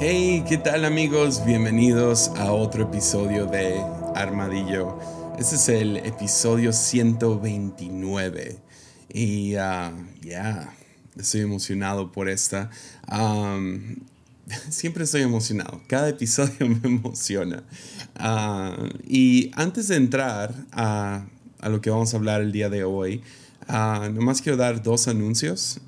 Hey, ¿qué tal amigos? Bienvenidos a otro episodio de Armadillo. Este es el episodio 129 y ah, ya, estoy emocionado por esta. siempre estoy emocionado, cada episodio me emociona. Ah, y antes de entrar a, a, lo que vamos a hablar el día de hoy, uh, nomás quiero dar dos anuncios.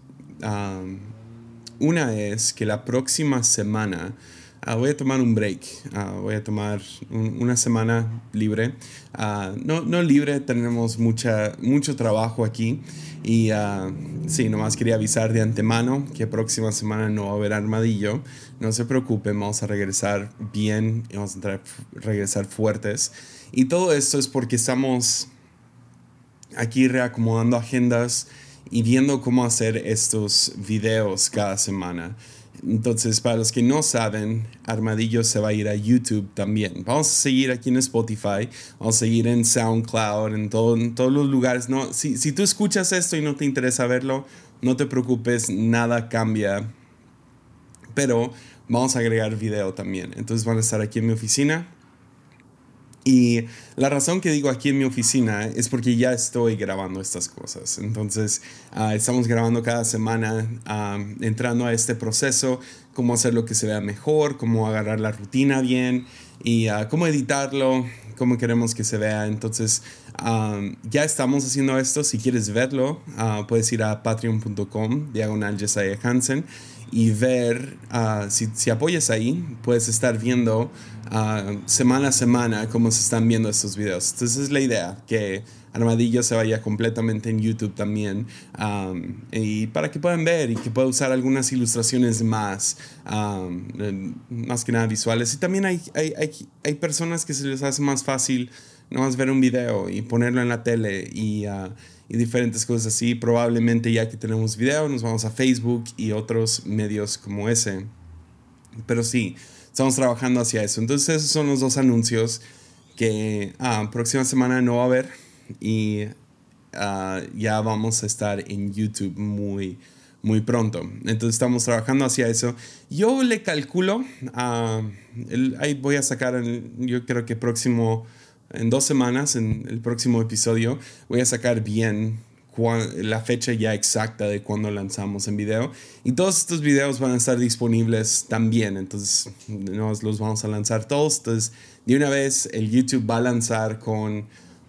Una es que la próxima semana ah, voy a tomar un break, ah, voy a tomar una semana libre. Ah, no, no, libre, tenemos mucha, mucho trabajo aquí y sí, nomás quería avisar de antemano que próxima semana no va a haber armadillo. No se preocupen, vamos a regresar bien, vamos a regresar fuertes. Y todo esto es porque estamos aquí reacomodando agendas y viendo cómo hacer estos videos cada semana. Entonces, para los que no saben, Armadillo se va a ir a YouTube también. Vamos a seguir aquí en Spotify, vamos a seguir en SoundCloud, en, todo, en todos los lugares. No, si, si tú escuchas esto y no te interesa verlo, no te preocupes, nada cambia. Pero vamos a agregar video también. Entonces van a estar aquí en mi oficina y la razón que digo aquí en mi oficina es porque ya estoy grabando estas cosas. Entonces, ah, estamos grabando cada semana, ah, entrando a este proceso, cómo hacer lo que se vea mejor, cómo agarrar la rutina bien y uh, cómo editarlo, cómo queremos que se vea. Entonces, ya estamos haciendo esto. Si quieres verlo, puedes ir a patreon.com, diagonal Hansen y ver, uh, si, si, apoyas ahí, puedes estar viendo uh, semana a semana cómo se están viendo estos videos. Entonces es la idea, que Armadillo se vaya completamente en YouTube también um, y para que puedan ver y que pueda usar algunas ilustraciones más, um, más que nada visuales. Y también hay, hay, hay, hay, personas que se les hace más fácil nomás ver un video y ponerlo en la tele y... Uh, y diferentes cosas así. Probablemente ya que tenemos video nos vamos a Facebook y otros medios como ese. Pero sí, estamos trabajando hacia eso. Entonces esos son los dos anuncios que ah, próxima semana no va a haber y ah, ya vamos a estar en YouTube muy muy pronto. Entonces estamos trabajando hacia eso. Yo le calculo, uh, ahí voy a sacar, yo creo que próximo en dos semanas, en el próximo episodio, voy a sacar bien la fecha ya exacta de cuando lanzamos en video. Y todos estos videos van a estar disponibles también. Entonces, nos los vamos a lanzar todos. Entonces, de una vez, el YouTube va a lanzar con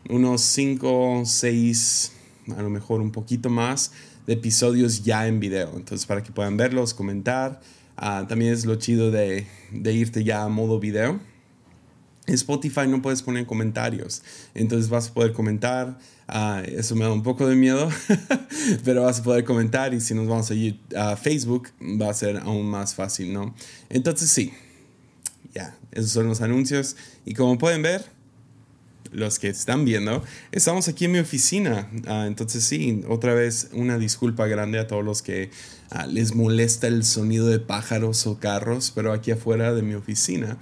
unos 5, 6, a lo mejor un poquito más de episodios ya en video. Entonces, para que puedan verlos, comentar. Ah, también es lo chido de, de irte ya a modo video Spotify no puedes poner comentarios, entonces vas a poder comentar. Ah, eso me da un poco de miedo, pero vas a poder comentar y si nos vamos a ir a Facebook va a ser aún más fácil, ¿no? Entonces sí, ya, esos son los anuncios y como pueden ver, los que están viendo, estamos aquí en mi oficina. Ah, entonces sí, otra vez una disculpa grande a todos los que ah, les molesta el sonido de pájaros o carros, pero aquí afuera de mi oficina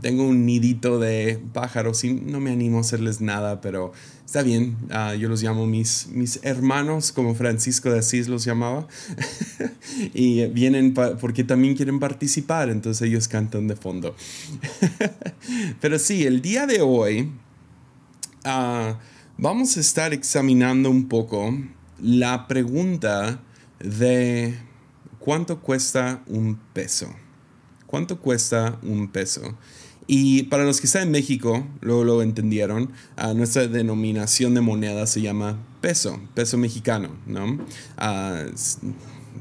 tengo un nidito de pájaros y no me animo a hacerles nada, pero está bien. Ah, yo los llamo mis, mis hermanos, como Francisco de Asís los llamaba. y vienen porque también quieren participar, entonces ellos cantan de fondo. pero sí, el día de hoy Ah, vamos a estar examinando un poco la pregunta de cuánto cuesta un peso. ¿Cuánto cuesta un peso? Y para los que están en México, luego lo entendieron, uh, nuestra denominación de moneda se llama peso, peso mexicano, ¿no? Uh,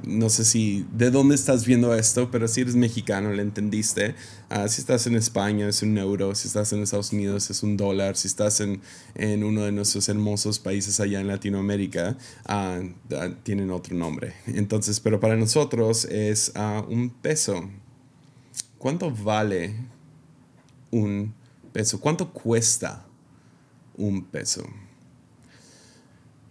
no sé si de dónde estás viendo esto, pero si eres mexicano, le entendiste. Ah, si estás en España es un euro, si estás en Estados Unidos es un dólar, si estás en, en uno de nuestros hermosos países allá en Latinoamérica, ah, ah, tienen otro nombre. Entonces, pero para nosotros es un peso. ¿Cuánto vale un peso? ¿Cuánto cuesta un peso?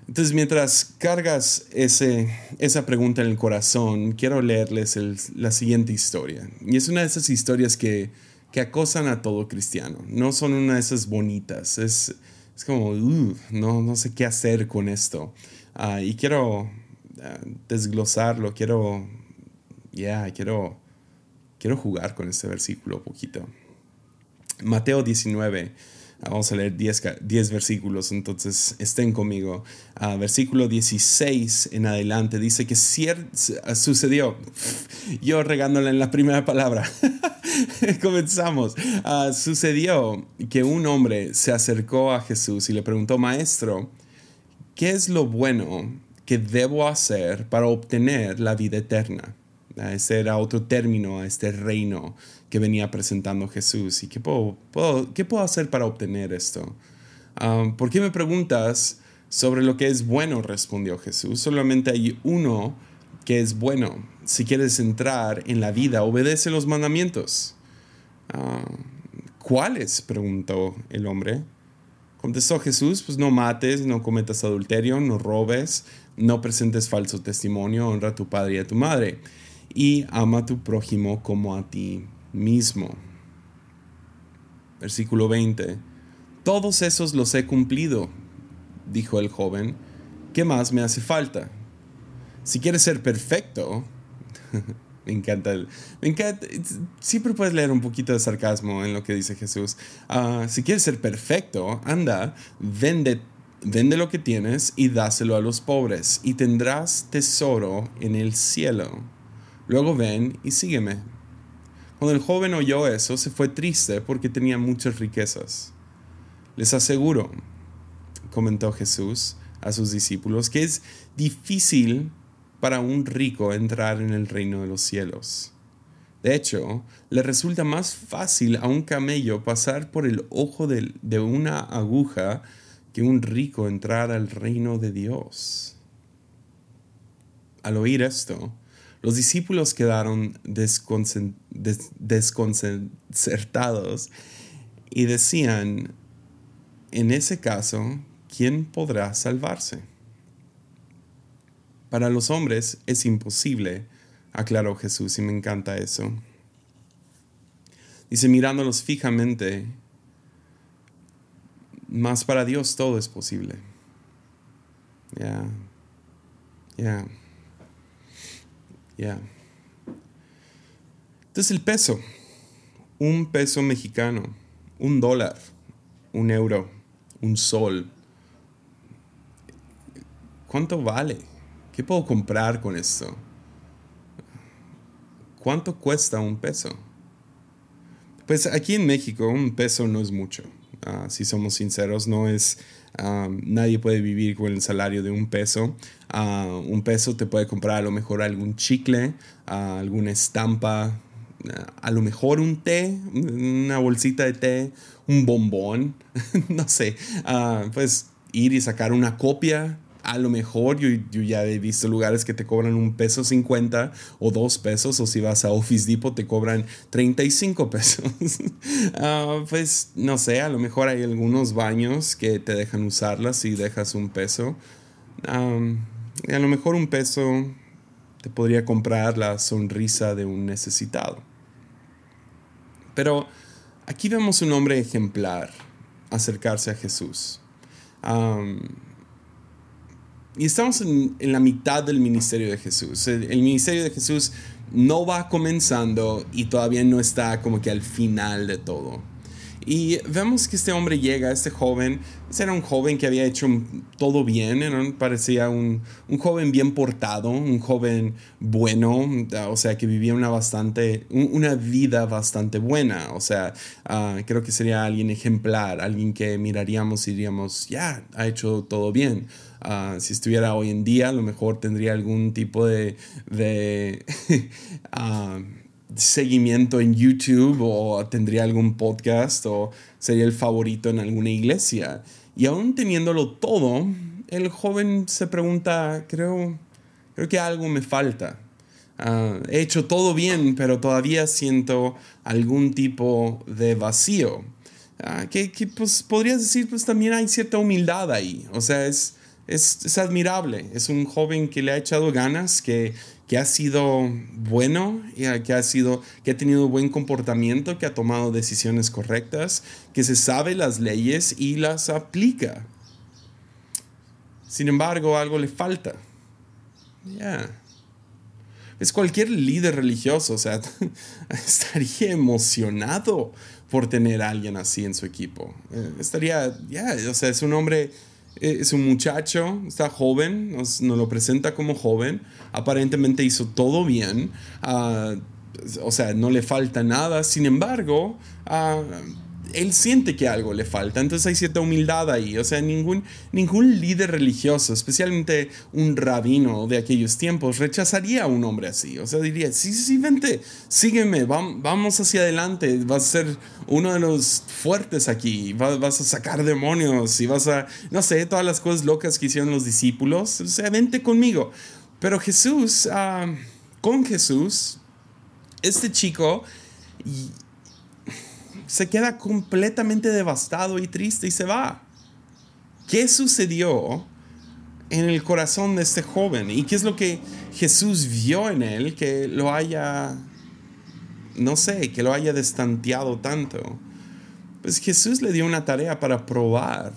Entonces, mientras cargas ese, esa pregunta en el corazón, quiero leerles la siguiente historia. Y es una de esas historias que, que, acosan a todo cristiano. No son una de esas bonitas. Es, es como, uh, no, no sé qué hacer con esto. Uh, y quiero uh, desglosarlo, quiero, ya, quiero, quiero jugar con este versículo un poquito. Mateo 19 Vamos a leer 10, versículos, entonces estén conmigo. Uh, versículo 16 en adelante dice que sucedió, yo regándole en la primera palabra, comenzamos, uh, sucedió que un hombre se acercó a Jesús y le preguntó, maestro, ¿qué es lo bueno que debo hacer para obtener la vida eterna? Ese era otro término a este reino que venía presentando Jesús. ¿Y qué puedo, qué puedo hacer para obtener esto? Um, ¿Por qué me preguntas sobre lo que es bueno? respondió Jesús. Solamente hay uno que es bueno. Si quieres entrar en la vida, obedece los mandamientos. Uh, ¿Cuáles? preguntó el hombre. Contestó Jesús, pues no mates, no cometas adulterio, no robes, no presentes falso testimonio, honra a tu padre y a tu madre, y ama a tu prójimo como a ti mismo. Versículo 20. Todos esos los he cumplido, dijo el joven. ¿Qué más me hace falta? Si quieres ser perfecto, me encanta, siempre puedes leer un poquito de sarcasmo en lo que dice Jesús. Ah, si quieres ser perfecto, anda, vende, vende lo que tienes y dáselo a los pobres y tendrás tesoro en el cielo. Luego ven y sígueme. Cuando el joven oyó eso, se fue triste porque tenía muchas riquezas. Les aseguro, comentó Jesús a sus discípulos, que es difícil para un rico entrar en el reino de los cielos. De hecho, le resulta más fácil a un camello pasar por el ojo de, de una aguja que un rico entrar al reino de Dios. Al oír esto, los discípulos quedaron desconcertados y decían, en ese caso, ¿quién podrá salvarse? Para los hombres es imposible, aclaró Jesús, y me encanta eso. Dice, mirándolos fijamente, más para Dios todo es posible. Ya, ya. Ya. Entonces el peso, un peso mexicano, un dólar, un euro, un sol. ¿Cuánto vale? ¿Qué puedo comprar con esto? ¿Cuánto cuesta un peso? Pues aquí en México un peso no es mucho. Ah, si somos sinceros, no es nadie puede vivir con el salario de un peso. un peso te puede comprar a lo mejor algún chicle, alguna estampa, a lo mejor un té, una bolsita de té, un bombón, no sé. pues ir y sacar una copia a lo mejor yo, ya he visto lugares que te cobran un peso 50 o dos pesos, o si vas a Office Depot te cobran 35 pesos. Ah, pues no sé, a lo mejor hay algunos baños que te dejan usarlas si dejas un peso. a lo mejor un peso te podría comprar la sonrisa de un necesitado. Pero aquí vemos un hombre ejemplar acercarse a Jesús. Y estamos en, la mitad del ministerio de Jesús. El, el, ministerio de Jesús no va comenzando y todavía no está como que al final de todo. Y vemos que este hombre llega, este joven, era un joven que había hecho todo bien, parecía un, un, joven bien portado, un joven bueno, o sea, que vivía una, bastante, una vida bastante buena, o sea, ah, creo que sería alguien ejemplar, alguien que miraríamos y diríamos, ya, ha hecho todo bien. Ah, si estuviera hoy en día, a lo mejor tendría algún tipo de... de ah, seguimiento en YouTube o tendría algún podcast o sería el favorito en alguna iglesia. Y aún teniéndolo todo, el joven se pregunta, creo, creo que algo me falta. Ah, he hecho todo bien, pero todavía siento algún tipo de vacío. Uh, que, que pues, podrías decir, pues también hay cierta humildad ahí. O sea, es, es, es admirable. Es un joven que le ha echado ganas, que que ha sido bueno, que ha, sido, que ha tenido buen comportamiento, que ha tomado decisiones correctas, que se sabe las leyes y las aplica. Sin embargo, algo le falta. es cualquier líder religioso, o sea, estaría emocionado por tener a alguien así en su equipo. Eh, estaría, ya, o sea, es un hombre, es un muchacho, está joven, nos, lo presenta como joven, aparentemente hizo todo bien, ah, o sea, no le falta nada, sin embargo, uh, él siente que algo le falta, entonces hay cierta humildad ahí, o sea, ningún, ningún líder religioso, especialmente un rabino de aquellos tiempos, rechazaría a un hombre así, o sea, diría, sí, sí, vente, sígueme, vamos hacia adelante, vas a ser uno de los fuertes aquí, vas a sacar demonios y vas a, no sé, todas las cosas locas que hicieron los discípulos, o sea, vente conmigo. Pero Jesús, ah, con Jesús, este chico se queda completamente devastado y triste y se va. ¿Qué sucedió en el corazón de este joven? ¿Y qué es lo que Jesús vio en él que lo haya, no sé, que lo haya destanteado tanto? Pues Jesús le dio una tarea para probar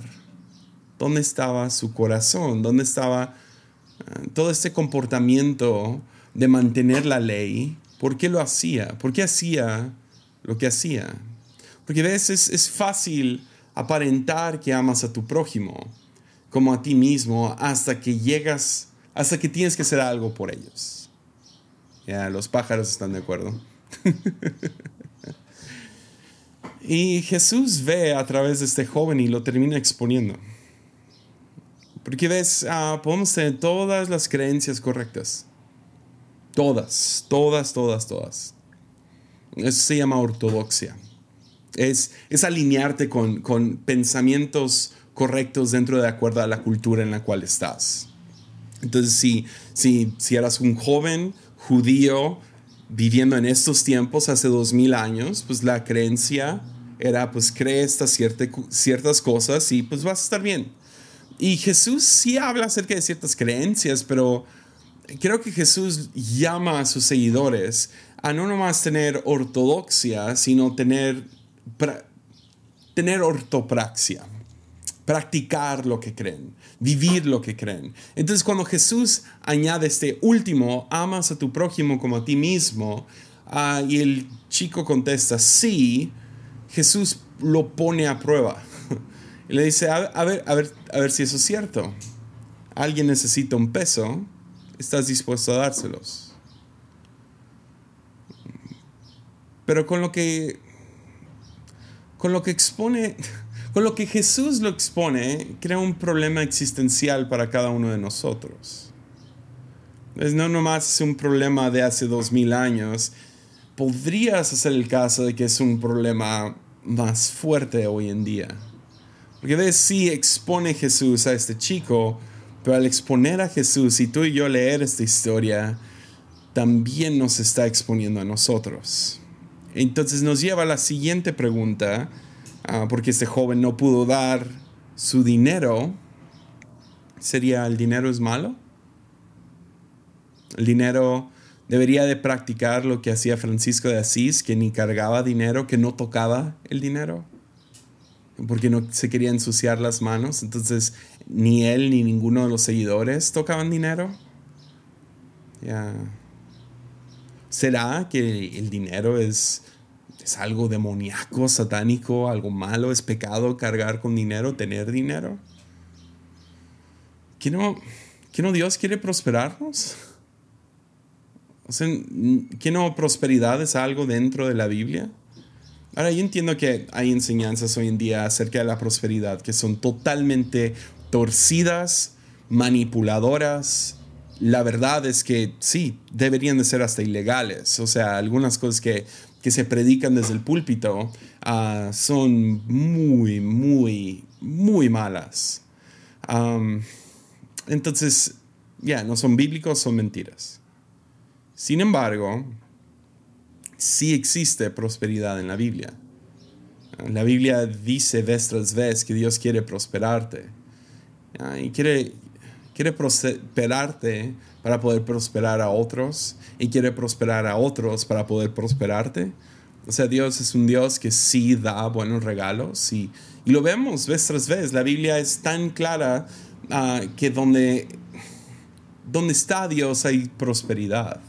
dónde estaba su corazón, dónde estaba eh, todo este comportamiento de mantener la ley. ¿Por qué lo hacía? ¿Por qué hacía lo que hacía? Porque a veces es fácil aparentar que amas a tu prójimo como a ti mismo hasta que llegas, hasta que tienes que hacer algo por ellos. Ya, los pájaros están de acuerdo. y Jesús ve a través de este joven y lo termina exponiendo. Porque ves, ah, podemos tener todas las creencias correctas. Todas, todas, todas, todas. Eso se llama ortodoxia es, alinearte con, pensamientos correctos dentro de acuerdo a la cultura en la cual estás. Entonces, si, si, si eras un joven judío viviendo en estos tiempos, hace dos mil años, pues la creencia era, pues cree estas ciertas cosas y pues vas a estar bien. Y Jesús sí habla acerca de ciertas creencias, pero creo que Jesús llama a sus seguidores a no nomás tener ortodoxia, sino tener tener ortopraxia, practicar lo que creen, vivir lo que creen. Entonces cuando Jesús añade este último, amas a tu prójimo como a ti mismo, ah, y el chico contesta sí, Jesús lo pone a prueba. Y le dice, a, ver, a, ver, a ver si eso es cierto. Alguien necesita un peso, ¿estás dispuesto a dárselos? Pero con lo que con lo que expone, con lo que Jesús lo expone, crea un problema existencial para cada uno de nosotros. Es no nomás un problema de hace dos mil años, podrías hacer el caso de que es un problema más fuerte hoy en día. Porque ves, sí expone Jesús a este chico, pero al exponer a Jesús y tú y yo leer esta historia, también nos está exponiendo a nosotros. Entonces nos lleva a la siguiente pregunta, ah, porque este joven no pudo dar su dinero. ¿Sería el dinero es malo? El dinero debería de practicar lo que hacía Francisco de Asís, que ni cargaba dinero, que no tocaba el dinero, porque no se quería ensuciar las manos. Entonces ni él ni ninguno de los seguidores tocaban dinero. Ya. ¿Será que el dinero es, es algo demoníaco, satánico, algo malo? ¿Es pecado cargar con dinero, tener dinero? ¿Que no, que no Dios quiere prosperarnos? O sea, ¿que no prosperidad es algo dentro de la Biblia? Ahora, yo entiendo que hay enseñanzas hoy en día acerca de la prosperidad que son totalmente torcidas, manipuladoras, la verdad es que sí, deberían de ser hasta ilegales. O sea, algunas cosas que, se predican desde el púlpito ah, son muy, muy, muy malas. entonces, ya, no son bíblicos, son mentiras. Sin embargo, sí existe prosperidad en la Biblia. La Biblia dice vez tras vez que Dios quiere prosperarte. Y quiere, quiere prosperarte para poder prosperar a otros y quiere prosperar a otros para poder prosperarte. O sea, Dios es un Dios que sí da buenos regalos y, y lo vemos vez tras vez. La Biblia es tan clara ah, que donde, donde está Dios hay prosperidad.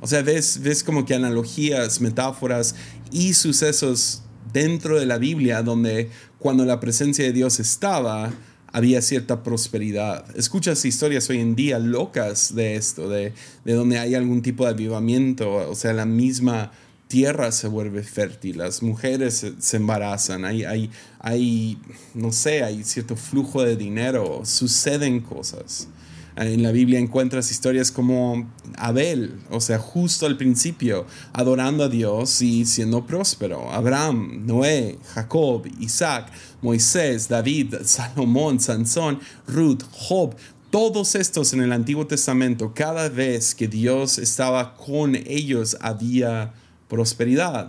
O sea, ves, ves como que analogías, metáforas y sucesos dentro de la Biblia donde cuando la presencia de Dios estaba, había cierta prosperidad. Escuchas historias hoy en día locas de esto, de, de donde hay algún tipo de avivamiento, o sea, la misma tierra se vuelve fértil, las mujeres se, embarazan, hay, hay, hay, no sé, hay cierto flujo de dinero, suceden cosas. En la Biblia encuentras historias como Abel, o sea, justo al principio, adorando a Dios y siendo próspero. Abraham, Noé, Jacob, Isaac, Moisés, David, Salomón, Sansón, Ruth, Job, todos estos en el Antiguo Testamento, cada vez que Dios estaba con ellos había prosperidad.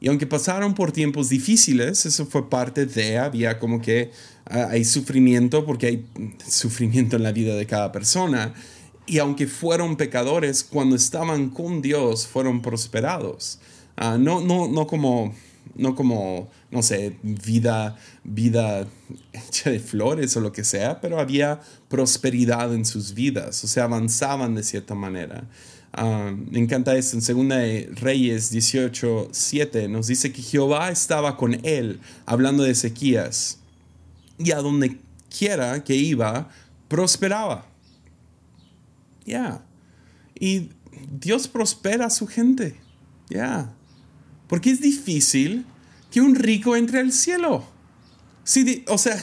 Y aunque pasaron por tiempos difíciles, eso fue parte de, había como que hay sufrimiento porque hay sufrimiento en la vida de cada persona. Y aunque fueron pecadores, cuando estaban con Dios fueron prosperados. Ah, no, no, no como, no como, no sé, vida, vida hecha de flores o lo que sea, pero había prosperidad en sus vidas, o sea, avanzaban de cierta manera. Ah, me encanta esto. En Segunda Reyes 18, 7 nos dice que Jehová estaba con él, hablando de Ezequías. Y a donde quiera que iba, prosperaba. Ya. Y Dios prospera a su gente. Ya. Porque es difícil que un rico entre al cielo. Sí, o sea,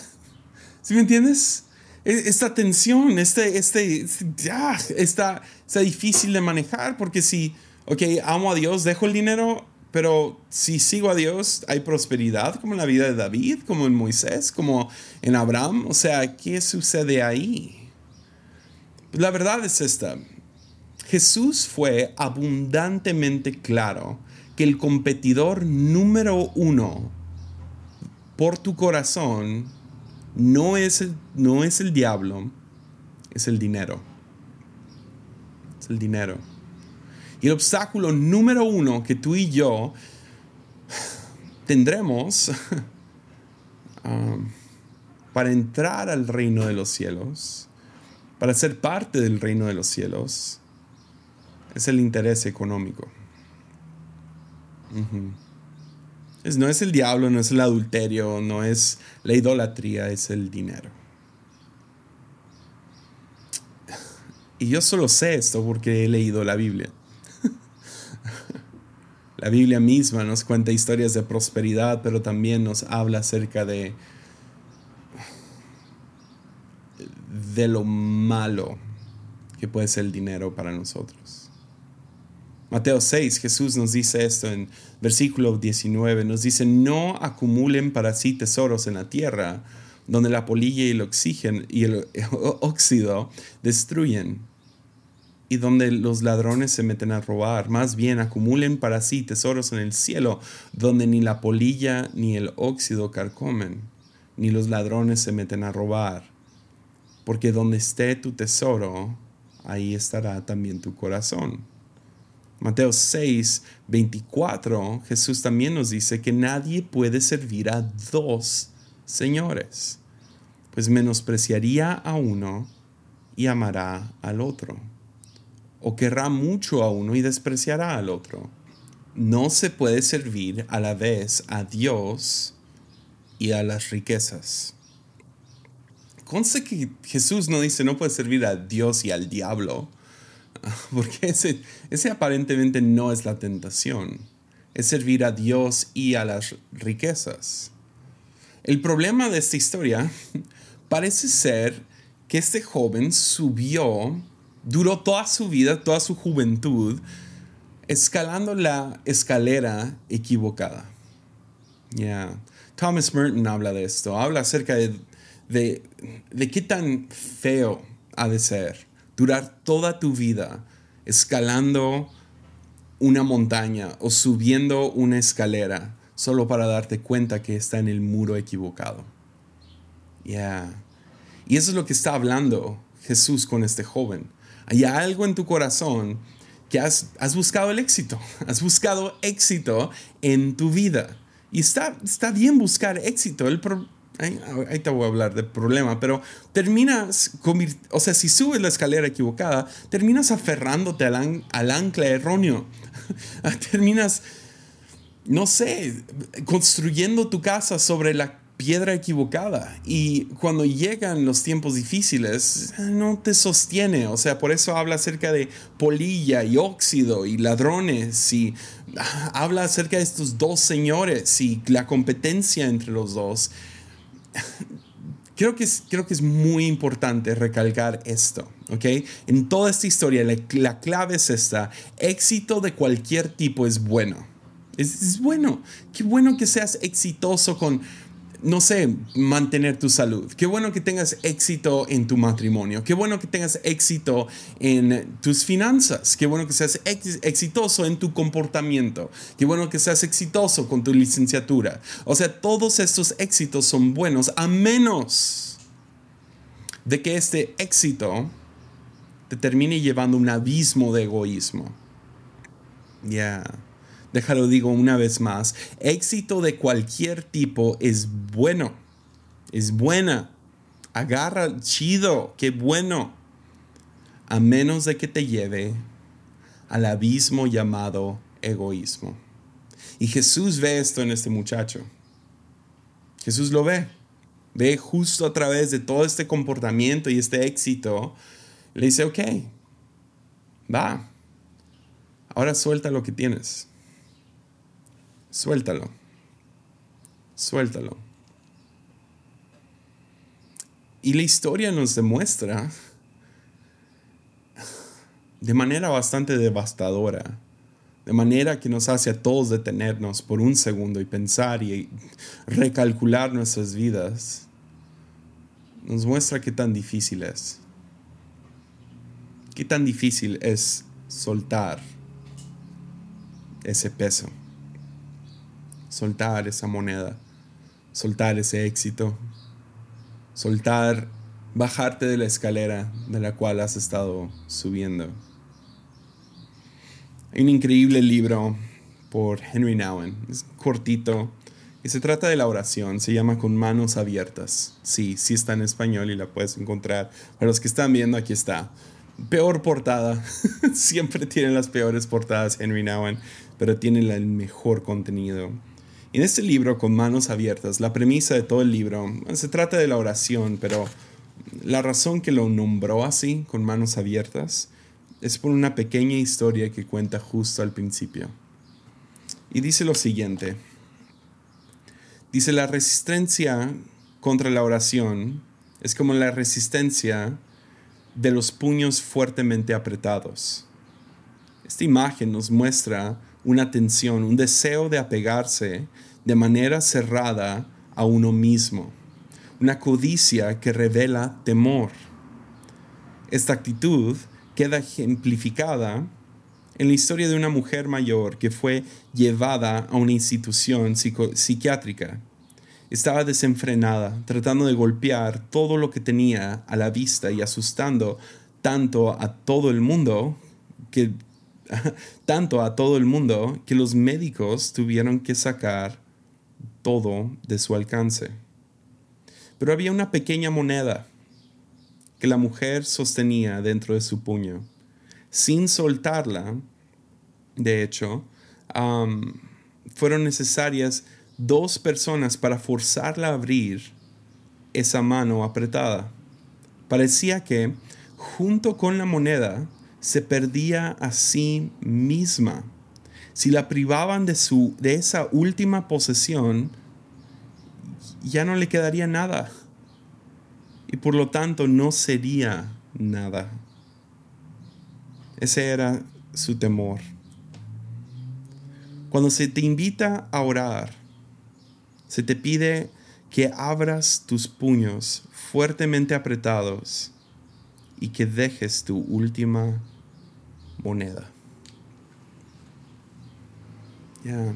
¿sí me entiendes? E, esta tensión, este, este, ya, está, está difícil de manejar porque si, ok, amo a Dios, dejo el dinero, pero si sigo a Dios, hay prosperidad como en la vida de David, como en Moisés, como en Abraham. O sea, ¿qué sucede ahí? La verdad es esta. Jesús fue abundantemente claro que el competidor número uno por tu corazón no es el, no es el diablo, es el dinero. Es el dinero. Y el obstáculo número uno que tú y yo tendremos um, para entrar al reino de los cielos, para ser parte del reino de los cielos, es el interés económico no es el diablo, no es el adulterio, no es la idolatría, es el dinero. Y yo solo sé esto porque he leído la Biblia. La Biblia misma nos cuenta historias de prosperidad, pero también nos habla acerca de, de lo malo que puede ser el dinero para nosotros. Mateo 6, Jesús nos dice esto en versículo 19, nos dice, no acumulen para sí tesoros en la tierra, donde la polilla y el oxígeno y el óxido destruyen, y donde los ladrones se meten a robar. Más bien acumulen para sí tesoros en el cielo, donde ni la polilla ni el óxido carcomen, ni los ladrones se meten a robar. Porque donde esté tu tesoro, ahí estará también tu corazón. Mateo 6, 24, Jesús también nos dice que nadie puede servir a dos señores, pues menospreciaría a uno y amará al otro, o querrá mucho a uno y despreciará al otro. No se puede servir a la vez a Dios y a las riquezas. Conste que Jesús no dice no puede servir a Dios y al diablo porque ese, ese aparentemente no es la tentación, es servir a Dios y a las riquezas. El problema de esta historia parece ser que este joven subió, duró toda su vida, toda su juventud, escalando la escalera equivocada. Yeah. Thomas Merton habla de esto, habla acerca de, de, qué tan feo ha de ser durar toda tu vida escalando una montaña o subiendo una escalera solo para darte cuenta que está en el muro equivocado. Yeah. Y eso es lo que está hablando Jesús con este joven. Hay algo en tu corazón que has, buscado el éxito, has buscado éxito en tu vida. Y está, está bien buscar éxito. El, ahí, ahí, te voy a hablar del problema, pero terminas, o sea, si subes la escalera equivocada, terminas aferrándote al, al ancla erróneo. terminas, no sé, construyendo tu casa sobre la piedra equivocada. Y cuando llegan los tiempos difíciles, no te sostiene. O sea, por eso habla acerca de polilla y óxido y ladrones y ah, habla acerca de estos dos señores y la competencia entre los dos. Creo que es, creo que es muy importante recalcar esto, ¿ok? En toda esta historia, la, la clave es esta. Éxito de cualquier tipo es bueno. Es, es bueno. Qué bueno que seas exitoso con no sé, mantener tu salud. Qué bueno que tengas éxito en tu matrimonio. Qué bueno que tengas éxito en tus finanzas. Qué bueno que seas exitoso en tu comportamiento. Qué bueno que seas exitoso con tu licenciatura. O sea, todos estos éxitos son buenos a menos de que este éxito te termine llevando un abismo de egoísmo. Ya déjalo digo una vez más, éxito de cualquier tipo es bueno, es buena, agarra chido, qué bueno, a menos de que te lleve al abismo llamado egoísmo. Y Jesús ve esto en este muchacho. Jesús lo ve. Ve justo a través de todo este comportamiento y este éxito. Le dice, ok, va. Ahora suelta lo que tienes. Suéltalo. Suéltalo. Y la historia nos demuestra de manera bastante devastadora, de manera que nos hace a todos detenernos por un segundo y pensar y recalcular nuestras vidas, nos muestra qué tan difícil es. Qué tan difícil es soltar ese peso soltar esa moneda, soltar ese éxito, soltar, bajarte de la escalera de la cual has estado subiendo. Hay un increíble libro por Henry Nouwen, es cortito, y se trata de la oración, se llama Con manos abiertas. Sí, sí está en español y la puedes encontrar. Para los que están viendo, aquí está. Peor portada. Siempre tienen las peores portadas Henry Nouwen, pero tiene el mejor contenido. En este libro, con manos abiertas, la premisa de todo el libro, se trata de la oración, pero la razón que lo nombró así, con manos abiertas, es por una pequeña historia que cuenta justo al principio. Y dice lo siguiente. Dice, la resistencia contra la oración es como la resistencia de los puños fuertemente apretados. Esta imagen nos muestra una tensión, un deseo de apegarse de manera cerrada a uno mismo, una codicia que revela temor. Esta actitud queda ejemplificada en la historia de una mujer mayor que fue llevada a una institución psiquiátrica. Estaba desenfrenada, tratando de golpear todo lo que tenía a la vista y asustando tanto a todo el mundo que tanto a todo el mundo que los médicos tuvieron que sacar todo de su alcance. Pero había una pequeña moneda que la mujer sostenía dentro de su puño. Sin soltarla, de hecho, fueron necesarias dos personas para forzarla a abrir esa mano apretada. Parecía que, junto con la moneda, se perdía a sí misma. Si la privaban de, su, de esa última posesión, ya no le quedaría nada. Y por lo tanto no sería nada. Ese era su temor. Cuando se te invita a orar, se te pide que abras tus puños fuertemente apretados y que dejes tu última moneda. Ya.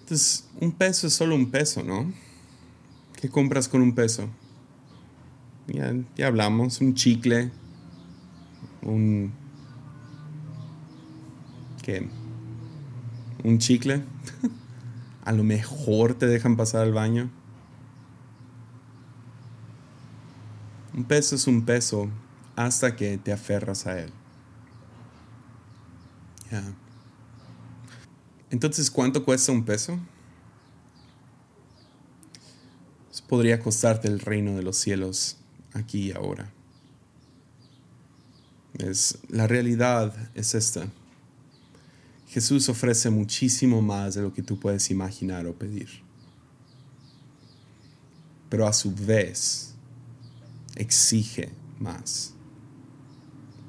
Entonces, un peso es solo un peso, ¿no? ¿Qué compras con un peso? Ya, ya hablamos, un chicle, un... ¿Qué? un chicle. a lo mejor te dejan pasar al baño. Un peso es un peso hasta que te aferras a él. Entonces, ¿cuánto cuesta un peso? Pues podría costarte el reino de los cielos aquí y ahora. Es, la realidad es esta. Jesús ofrece muchísimo más de lo que tú puedes imaginar o pedir. Pero a su vez exige más.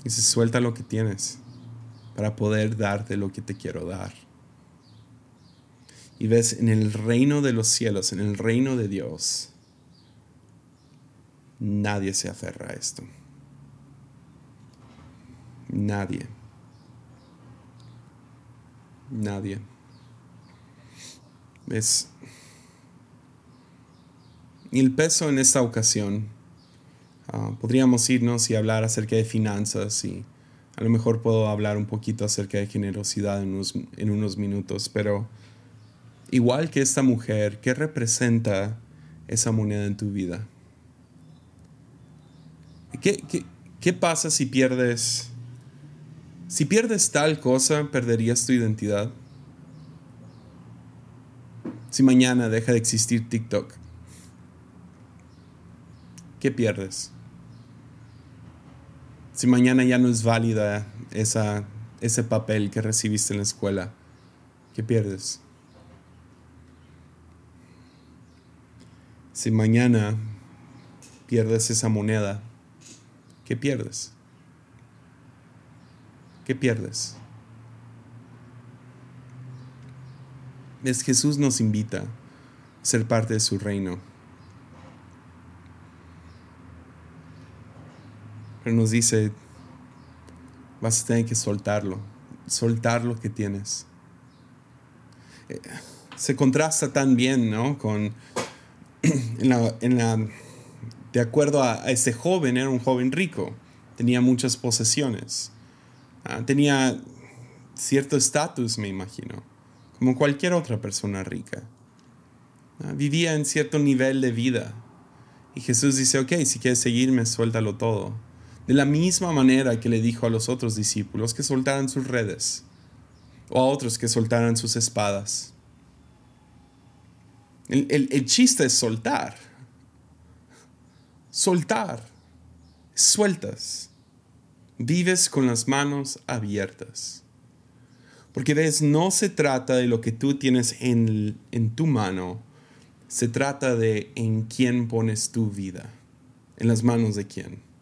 Dice, suelta lo que tienes para poder darte lo que te quiero dar. Y ves, en el reino de los cielos, en el reino de Dios, nadie se aferra a esto. Nadie. Nadie. ¿Ves? Y el peso en esta ocasión, ah, podríamos irnos y hablar acerca de finanzas y a lo mejor puedo hablar un poquito acerca de generosidad en unos, en unos minutos, pero igual que esta mujer, ¿qué representa esa moneda en tu vida? ¿Qué, qué, qué pasa si pierdes, si pierdes tal cosa, perderías tu identidad? Si mañana deja de existir TikTok, ¿qué pierdes? Si mañana ya no es válida esa, ese papel que recibiste en la escuela, ¿qué pierdes? Si mañana pierdes esa moneda, ¿qué pierdes? ¿Qué pierdes? Es Jesús nos invita a ser parte de su reino. Pero nos dice, vas a tener que soltarlo, soltar lo que tienes. Eh, se contrasta tan bien, ¿no? Con, en la, de acuerdo a, ese joven, era un joven rico, tenía muchas posesiones, ah, tenía cierto estatus, me imagino, como cualquier otra persona rica. Ah, vivía en cierto nivel de vida. Y Jesús dice, ok, si quieres seguirme, suéltalo todo de la misma manera que le dijo a los otros discípulos que soltaran sus redes, o a otros que soltaran sus espadas. El, chiste es soltar. Soltar. Sueltas. Vives con las manos abiertas. Porque ves, no se trata de lo que tú tienes en, en tu mano, se trata de en quién pones tu vida, en las manos de quién.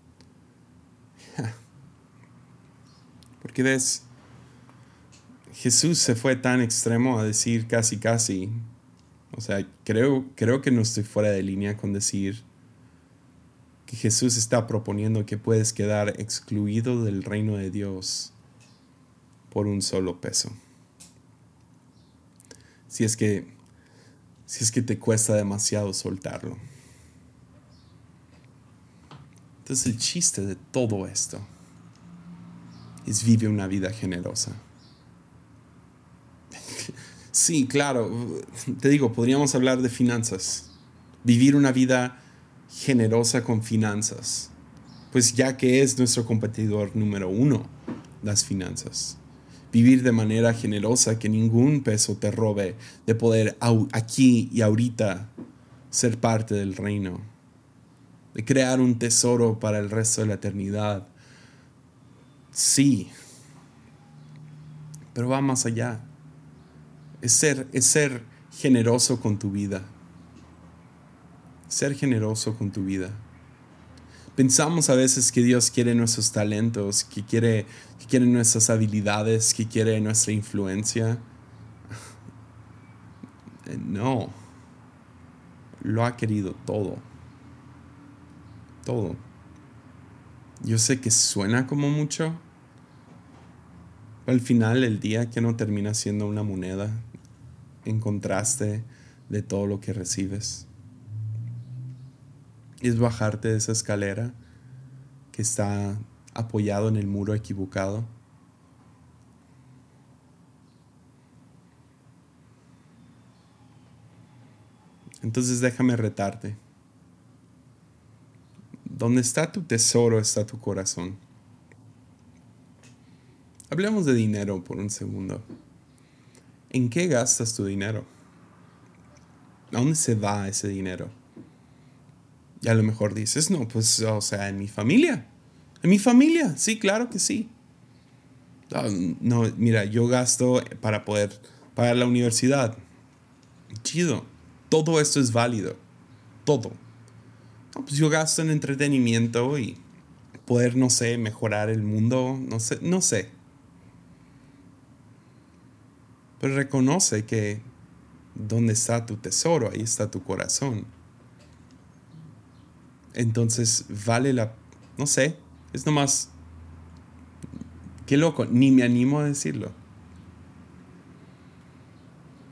Porque ves, Jesús se fue tan extremo a decir casi, casi. O sea, creo, creo que no estoy fuera de línea con decir que Jesús está proponiendo que puedes quedar excluido del reino de Dios por un solo peso. Si es que, si es que te cuesta demasiado soltarlo. Entonces el chiste de todo esto es vive una vida generosa. Sí, claro, te digo, podríamos hablar de finanzas. Vivir una vida generosa con finanzas. Pues ya que es nuestro competidor número uno, las finanzas. Vivir de manera generosa, que ningún peso te robe de poder aquí y ahorita ser parte del reino. De crear un tesoro para el resto de la eternidad Sí, pero va más allá. Es ser, es ser generoso con tu vida. Ser generoso con tu vida. Pensamos a veces que Dios quiere nuestros talentos, que quiere, que quiere nuestras habilidades, que quiere nuestra influencia. No. Lo ha querido todo. Todo. Yo sé que suena como mucho, pero al final el día que no termina siendo una moneda en contraste de todo lo que recibes. Es bajarte de esa escalera que está apoyado en el muro equivocado. Entonces déjame retarte. Donde está tu tesoro está tu corazón. Hablemos de dinero por un segundo. ¿En qué gastas tu dinero? ¿A dónde se va ese dinero? Y a lo mejor dices, no, pues, o sea, en mi familia. En mi familia, sí, claro que sí. Ah, no, mira, yo gasto para poder pagar la universidad. Chido. Todo esto es válido. Todo. Pues yo gasto en entretenimiento y poder, no sé, mejorar el mundo. No sé, no sé. Pero reconoce que donde está tu tesoro, ahí está tu corazón. Entonces vale la, no sé, es nomás, qué loco, ni me animo a decirlo.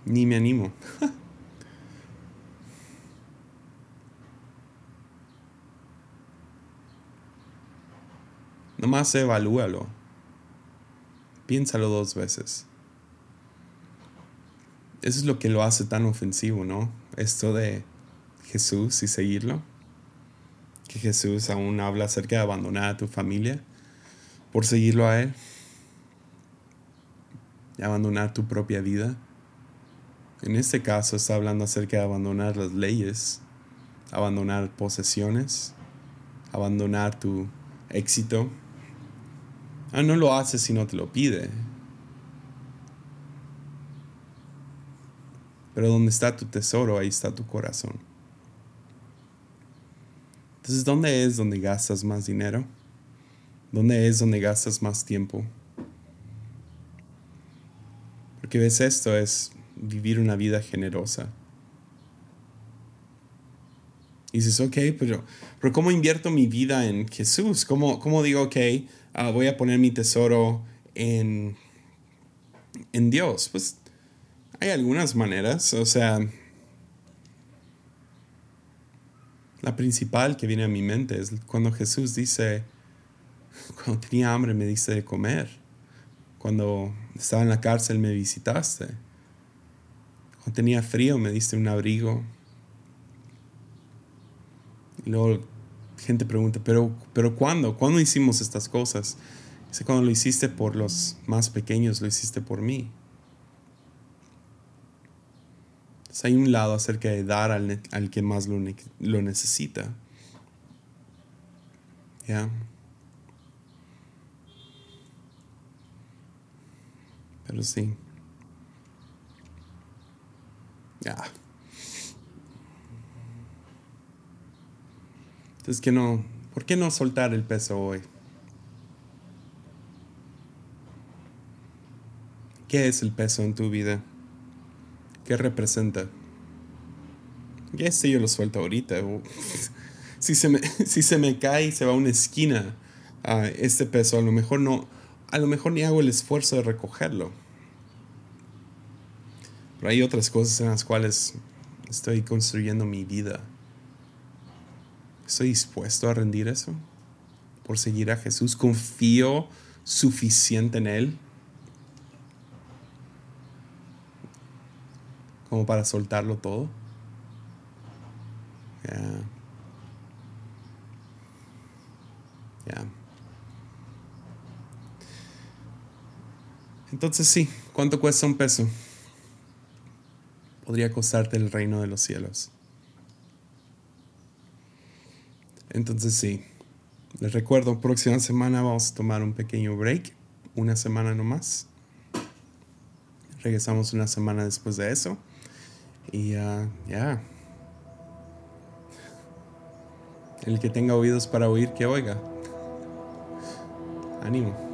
Ni me animo. Nomás evalúalo. Piénsalo dos veces. Eso es lo que lo hace tan ofensivo, ¿no? Esto de Jesús y seguirlo. Que Jesús aún habla acerca de abandonar a tu familia por seguirlo a Él. Y abandonar tu propia vida. En este caso está hablando acerca de abandonar las leyes, abandonar posesiones, abandonar tu éxito. Ah, no lo hace si no te lo pide. Pero donde está tu tesoro, ahí está tu corazón. Entonces, ¿dónde es donde gastas más dinero? ¿Dónde es donde gastas más tiempo? Porque ves esto es vivir una vida generosa. Y dices, ok, pero, pero ¿cómo invierto mi vida en Jesús? ¿Cómo, cómo digo, ok, ah, voy a poner mi tesoro en, en Dios? Pues hay algunas maneras, o sea, la principal que viene a mi mente es cuando Jesús dice, cuando tenía hambre me diste de comer, cuando estaba en la cárcel me visitaste, cuando tenía frío me diste un abrigo. Y luego gente pregunta, pero, pero ¿cuándo? ¿Cuándo hicimos estas cosas? Dice, cuando lo hiciste por los más pequeños, lo hiciste por mí hay un lado acerca de dar al, que más lo, lo necesita. ¿Ya? Pero sí. Ya. Entonces, que no, ¿por qué no soltar el peso hoy? ¿Qué es el peso en tu vida? ¿Qué representa? Ya este yo lo suelto ahorita. si, se me, si se me cae y se va a una esquina a este peso, a lo mejor no, a lo mejor ni hago el esfuerzo de recogerlo. Pero hay otras cosas en las cuales estoy construyendo mi vida. ¿Estoy dispuesto a rendir eso? Por seguir a Jesús. ¿Confío suficiente en Él como para soltarlo todo. Entonces sí, ¿cuánto cuesta un peso? Podría costarte el reino de los cielos. Entonces sí, les recuerdo, próxima semana vamos a tomar un pequeño break, una semana nomás. Regresamos una semana después de eso. Y ya. El que tenga oídos para oír, que oiga. Ánimo.